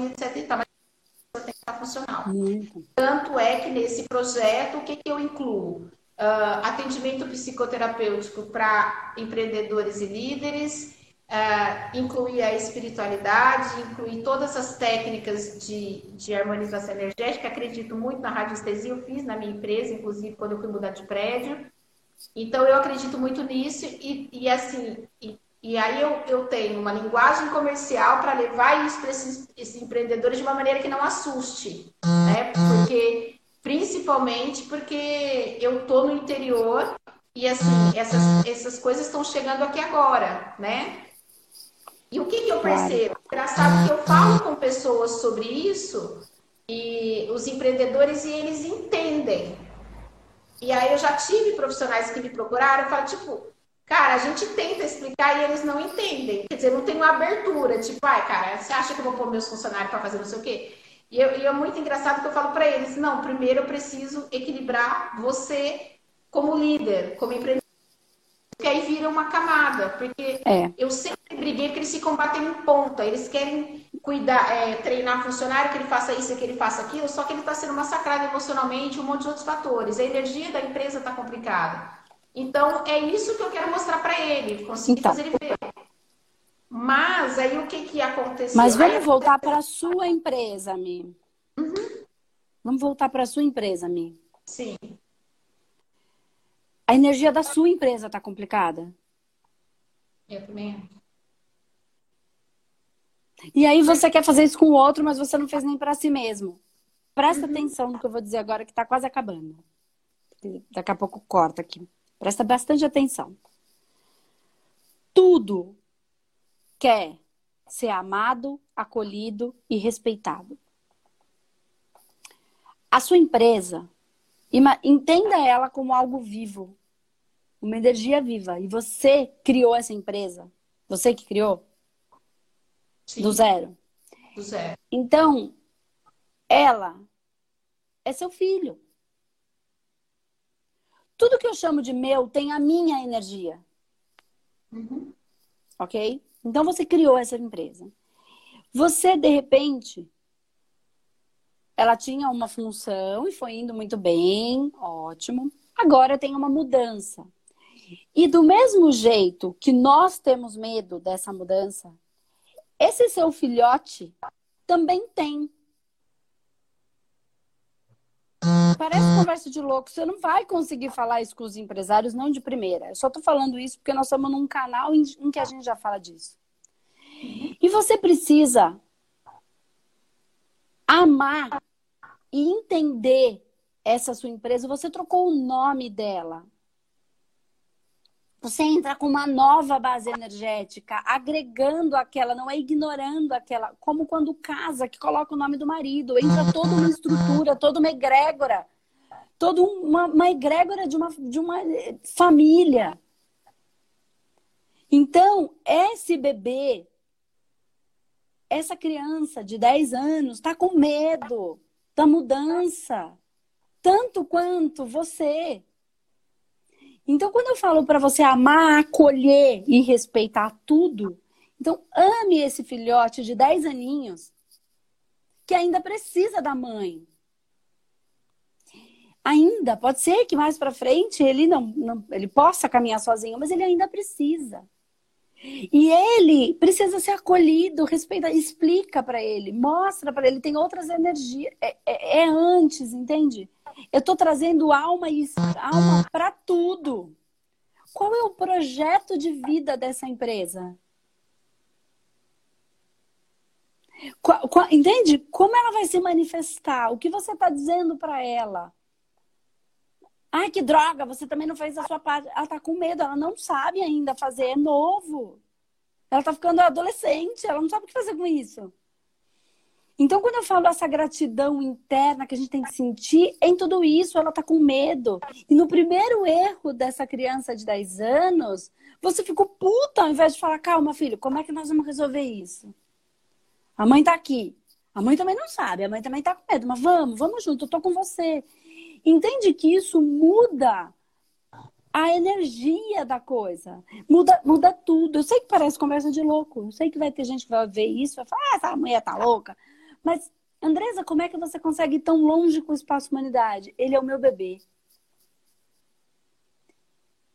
etc e tal, mas tem que estar tá funcional. Muito. Tanto é que nesse projeto, o que, que eu incluo? Uh, atendimento psicoterapêutico para empreendedores e líderes, uh, incluir a espiritualidade, incluir todas as técnicas de, de harmonização energética. Acredito muito na radiestesia, eu fiz na minha empresa, inclusive quando eu fui mudar de prédio. Então, eu acredito muito nisso e, e assim, e, e, aí eu, eu tenho uma linguagem comercial para levar isso para esses, esses, empreendedores de uma maneira que não assuste, né? Porque Principalmente porque eu tô no interior e assim, essas, essas coisas estão chegando aqui agora, né? E o que, que eu percebo? Engraçado que eu falo com pessoas sobre isso e os empreendedores e eles entendem. E aí eu já tive profissionais que me procuraram e falo, tipo, cara, a gente tenta explicar e eles não entendem. Quer dizer, não tem uma abertura, tipo, ai, cara, você acha que eu vou pôr meus funcionários para fazer não sei o quê? E, eu, e é muito engraçado que eu falo para eles: não, primeiro eu preciso equilibrar você como líder, como empreendedor. Que aí vira uma camada, porque é. eu sempre briguei porque eles se combatem em ponta, eles querem cuidar, é, treinar funcionário, que ele faça isso, que ele faça aquilo, só que ele está sendo massacrado emocionalmente, um monte de outros fatores. A energia da empresa está complicada. Então, é isso que eu quero mostrar para ele, conseguir então. fazer ele ver. Mas aí o que que aconteceu? Mas vamos voltar para a sua empresa, Mi. Uhum. Vamos voltar para a sua empresa, Mi. Sim. A energia da sua empresa está complicada? Eu também. E aí você quer fazer isso com o outro, mas você não fez nem para si mesmo. Presta uhum. atenção no que eu vou dizer agora, que está quase acabando. Daqui a pouco corta aqui. Presta bastante atenção. Tudo quer ser amado, acolhido e respeitado. A sua empresa, entenda ela como algo vivo, uma energia viva. E você criou essa empresa? Você que criou? Sim. Do zero. Do zero. Então, ela é seu filho. Tudo que eu chamo de meu tem a minha energia. Uhum. Ok? Então você criou essa empresa. Você, de repente, ela tinha uma função e foi indo muito bem, ótimo. Agora tem uma mudança. E do mesmo jeito que nós temos medo dessa mudança, esse seu filhote também tem. Parece conversa de louco. Você não vai conseguir falar isso com os empresários, não de primeira. Eu só tô falando isso porque nós estamos num canal em, que a gente já fala disso. E você precisa amar e entender essa sua empresa. Você trocou o nome dela. Você entra com uma nova base energética, agregando aquela, não é ignorando aquela. Como quando casa, que coloca o nome do marido. Entra toda uma estrutura, toda uma egrégora. Toda uma, uma egrégora de uma, de uma família. Então, esse bebê, essa criança de 10 anos, está com medo da mudança. Tanto quanto você. Então, quando eu falo para você amar, acolher e respeitar tudo, então ame esse filhote de 10 aninhos que ainda precisa da mãe. Ainda, pode ser que mais para frente ele não, não, ele possa caminhar sozinho, mas ele ainda precisa. E ele precisa ser acolhido, respeita, explica para ele, mostra para ele, tem outras energias. É, é, é antes, entende? Eu estou trazendo alma e alma para tudo. Qual é o projeto de vida dessa empresa? Qual, qual, entende? Como ela vai se manifestar? O que você está dizendo para ela? Ai, que droga, você também não fez a sua parte. Ela está com medo, ela não sabe ainda fazer, é novo. Ela está ficando adolescente, ela não sabe o que fazer com isso. Então, quando eu falo essa gratidão interna que a gente tem que sentir, em tudo isso ela tá com medo. E no primeiro erro dessa criança de 10 anos, você ficou puta ao invés de falar, calma, filho, como é que nós vamos resolver isso? A mãe tá aqui. A mãe também não sabe, a mãe também tá com medo, mas vamos, vamos junto, eu tô com você. Entende que isso muda a energia da coisa. Muda, muda tudo. Eu sei que parece conversa de louco. Eu sei que vai ter gente que vai ver isso e vai falar, ah, essa mulher tá louca. Mas, Andresa, como é que você consegue ir tão longe com o espaço humanidade? Ele é o meu bebê.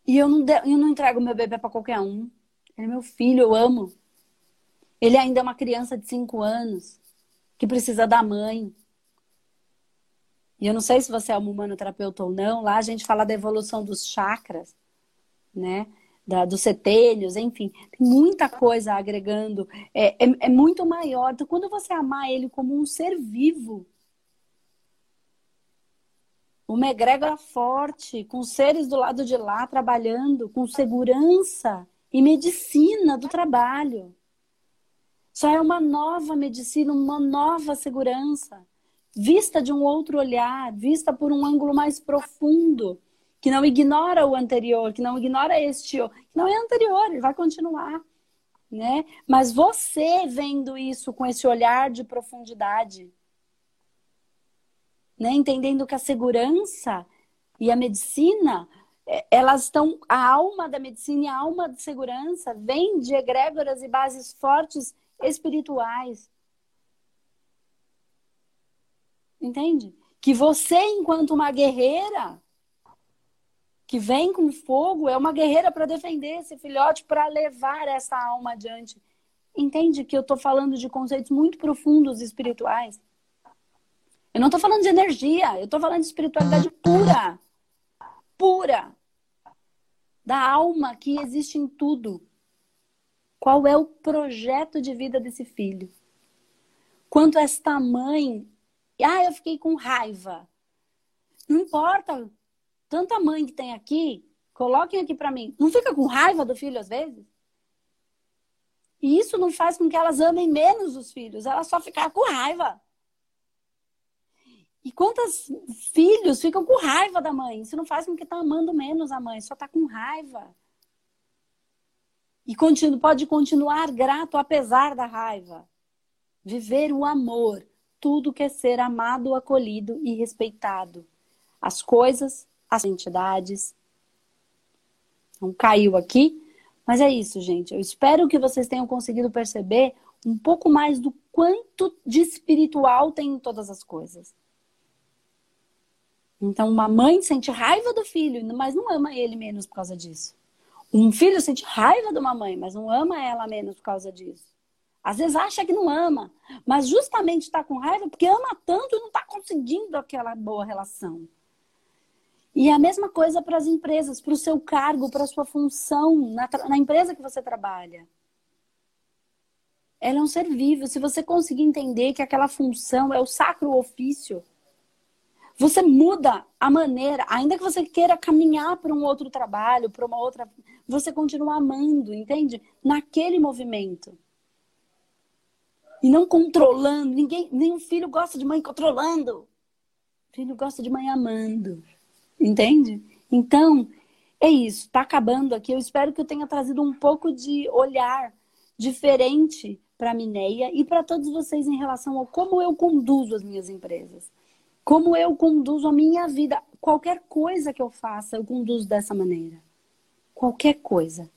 E eu não, de... eu não entrego meu bebê para qualquer um. Ele é meu filho, eu amo. Ele ainda é uma criança de 5 anos que precisa da mãe. E eu não sei se você é um humanoterapeuta ou não, lá a gente fala da evolução dos chakras, né? Da, dos setênios, enfim, tem muita coisa agregando, é, é, é muito maior. Então, quando você amar ele como um ser vivo, uma egrégora forte, com seres do lado de lá trabalhando, com segurança e medicina do trabalho. Só é uma nova medicina, uma nova segurança, vista de um outro olhar, vista por um ângulo mais profundo que não ignora o anterior, que não ignora este, que não é anterior, ele vai continuar, né? Mas você vendo isso com esse olhar de profundidade, né? Entendendo que a segurança e a medicina, é, elas estão, a alma da medicina e a alma de segurança vem de egrégoras e bases fortes espirituais. Entende? Que você, enquanto uma guerreira, que vem com fogo, é uma guerreira para defender esse filhote, para levar essa alma adiante. Entende que eu estou falando de conceitos muito profundos espirituais? Eu não estou falando de energia, eu estou falando de espiritualidade pura. Pura. Da alma que existe em tudo. Qual é o projeto de vida desse filho? Quanto esta mãe. Ah, eu fiquei com raiva. Não importa tanta mãe que tem aqui, coloquem aqui para mim. Não fica com raiva do filho às vezes? E isso não faz com que elas amem menos os filhos, elas só ficam com raiva. E quantos filhos ficam com raiva da mãe? Isso não faz com que tá amando menos a mãe, só tá com raiva. E continu, pode continuar grato apesar da raiva. Viver o amor, tudo que é ser amado, acolhido e respeitado. As coisas, as entidades. Não caiu aqui, mas é isso, gente. Eu espero que vocês tenham conseguido perceber um pouco mais do quanto de espiritual tem em todas as coisas. Então, uma mãe sente raiva do filho, mas não ama ele menos por causa disso. Um filho sente raiva de uma mãe, mas não ama ela menos por causa disso. Às vezes acha que não ama, mas justamente está com raiva porque ama tanto e não está conseguindo aquela boa relação. E a mesma coisa para as empresas, para o seu cargo, para a sua função na, na empresa que você trabalha. Ela é um ser vivo. Se você conseguir entender que aquela função é o sacro ofício, você muda a maneira, ainda que você queira caminhar para um outro trabalho, para uma outra, você continua amando, entende? Naquele movimento. E não controlando. Ninguém, nenhum filho gosta de mãe controlando. Filho gosta de mãe amando. Entende? Então, é isso. Está acabando aqui. Eu espero que eu tenha trazido um pouco de olhar diferente para a Mineia e para todos vocês em relação ao como eu conduzo as minhas empresas. Como eu conduzo a minha vida. Qualquer coisa que eu faça, eu conduzo dessa maneira. Qualquer coisa.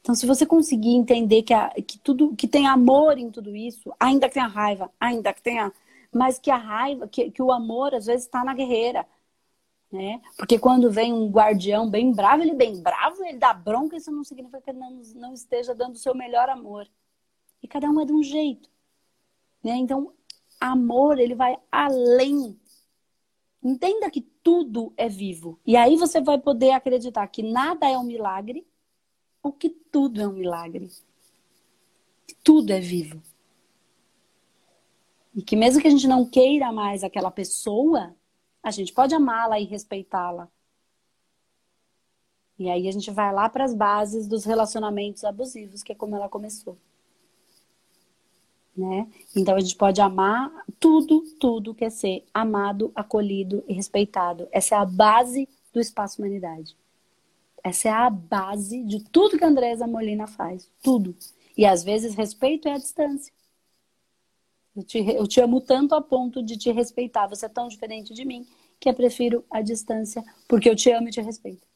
Então, se você conseguir entender que, a, que tudo, que tem amor em tudo isso, ainda que tenha raiva, ainda que tenha, mas que a raiva, que, que o amor às vezes está na guerreira, né? Porque quando vem um guardião bem bravo, ele bem bravo, ele dá bronca, isso não significa que ele não, não esteja dando o seu melhor amor. E cada um é de um jeito, né? Então, amor, ele vai além. Entenda que tudo é vivo. E aí você vai poder acreditar que nada é um milagre ou que tudo é um milagre. Que tudo é vivo. E que mesmo que a gente não queira mais aquela pessoa, a gente pode amá-la e respeitá-la. E aí a gente vai lá para as bases dos relacionamentos abusivos, que é como ela começou né? Então a gente pode amar tudo, tudo que é ser amado, acolhido e respeitado. Essa é a base do espaço humanidade. Essa é a base de tudo que a Andresa Molina faz, tudo. E às vezes respeito é a distância. Eu te, eu te amo tanto a ponto de te respeitar. Você é tão diferente de mim que eu prefiro a distância, porque eu te amo e te respeito.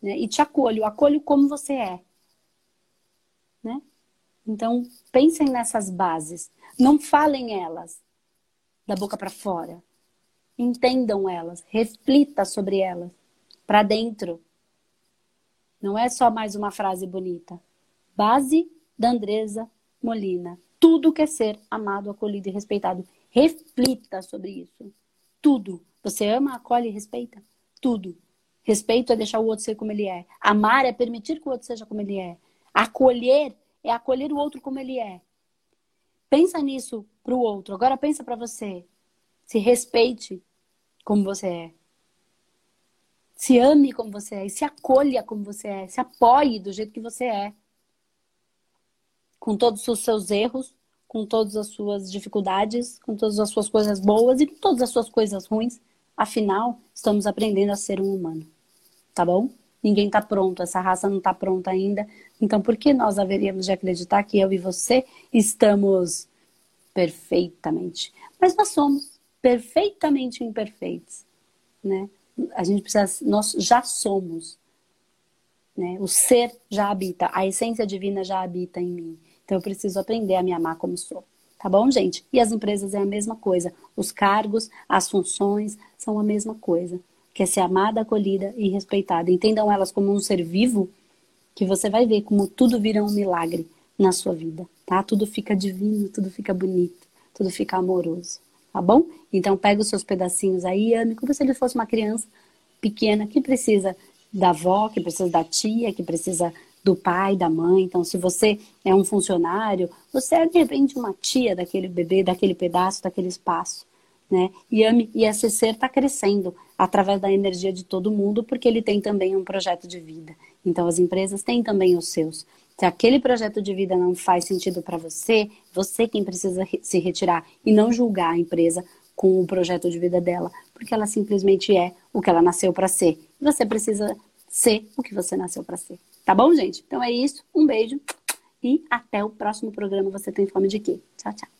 Né? E te acolho, acolho como você é. Né? Então, pensem nessas bases. Não falem elas da boca para fora. Entendam elas, reflita sobre elas, para dentro. Não é só mais uma frase bonita. Base da Andresa Molina. Tudo quer ser amado, acolhido e respeitado. Reflita sobre isso. Tudo. Você ama, acolhe e respeita? Tudo. Respeito é deixar o outro ser como ele é. Amar é permitir que o outro seja como ele é. Acolher é acolher o outro como ele é. Pensa nisso para o outro. Agora pensa para você. Se respeite como você é. Se ame como você é. Se acolha como você é. Se apoie do jeito que você é. Com todos os seus erros, com todas as suas dificuldades, com todas as suas coisas boas e com todas as suas coisas ruins. Afinal, estamos aprendendo a ser um humano. Tá bom? Ninguém está pronto, essa raça não está pronta ainda. Então, por que nós haveríamos de acreditar que eu e você estamos perfeitamente? Mas nós somos perfeitamente imperfeitos, né? A gente precisa, nós já somos, né? O ser já habita, a essência divina já habita em mim. Então, eu preciso aprender a me amar como sou. Tá bom, gente? E as empresas é a mesma coisa. Os cargos, as funções são a mesma coisa que é ser amada, acolhida e respeitada. Entendam elas como um ser vivo, que você vai ver como tudo vira um milagre na sua vida, tá? Tudo fica divino, tudo fica bonito, tudo fica amoroso, tá bom? Então pega os seus pedacinhos aí, ame como se ele fosse uma criança pequena que precisa da avó, que precisa da tia, que precisa do pai, da mãe. Então, se você é um funcionário, você é de repente uma tia daquele bebê, daquele pedaço, daquele espaço né? E ame e esse ser está crescendo através da energia de todo mundo, porque ele tem também um projeto de vida. Então as empresas têm também os seus. Se aquele projeto de vida não faz sentido para você, você quem precisa se retirar e não julgar a empresa com o projeto de vida dela, porque ela simplesmente é o que ela nasceu para ser. Você precisa ser o que você nasceu para ser. Tá bom, gente? Então é isso. Um beijo e até o próximo programa. Você tem fome de quê? Tchau, tchau.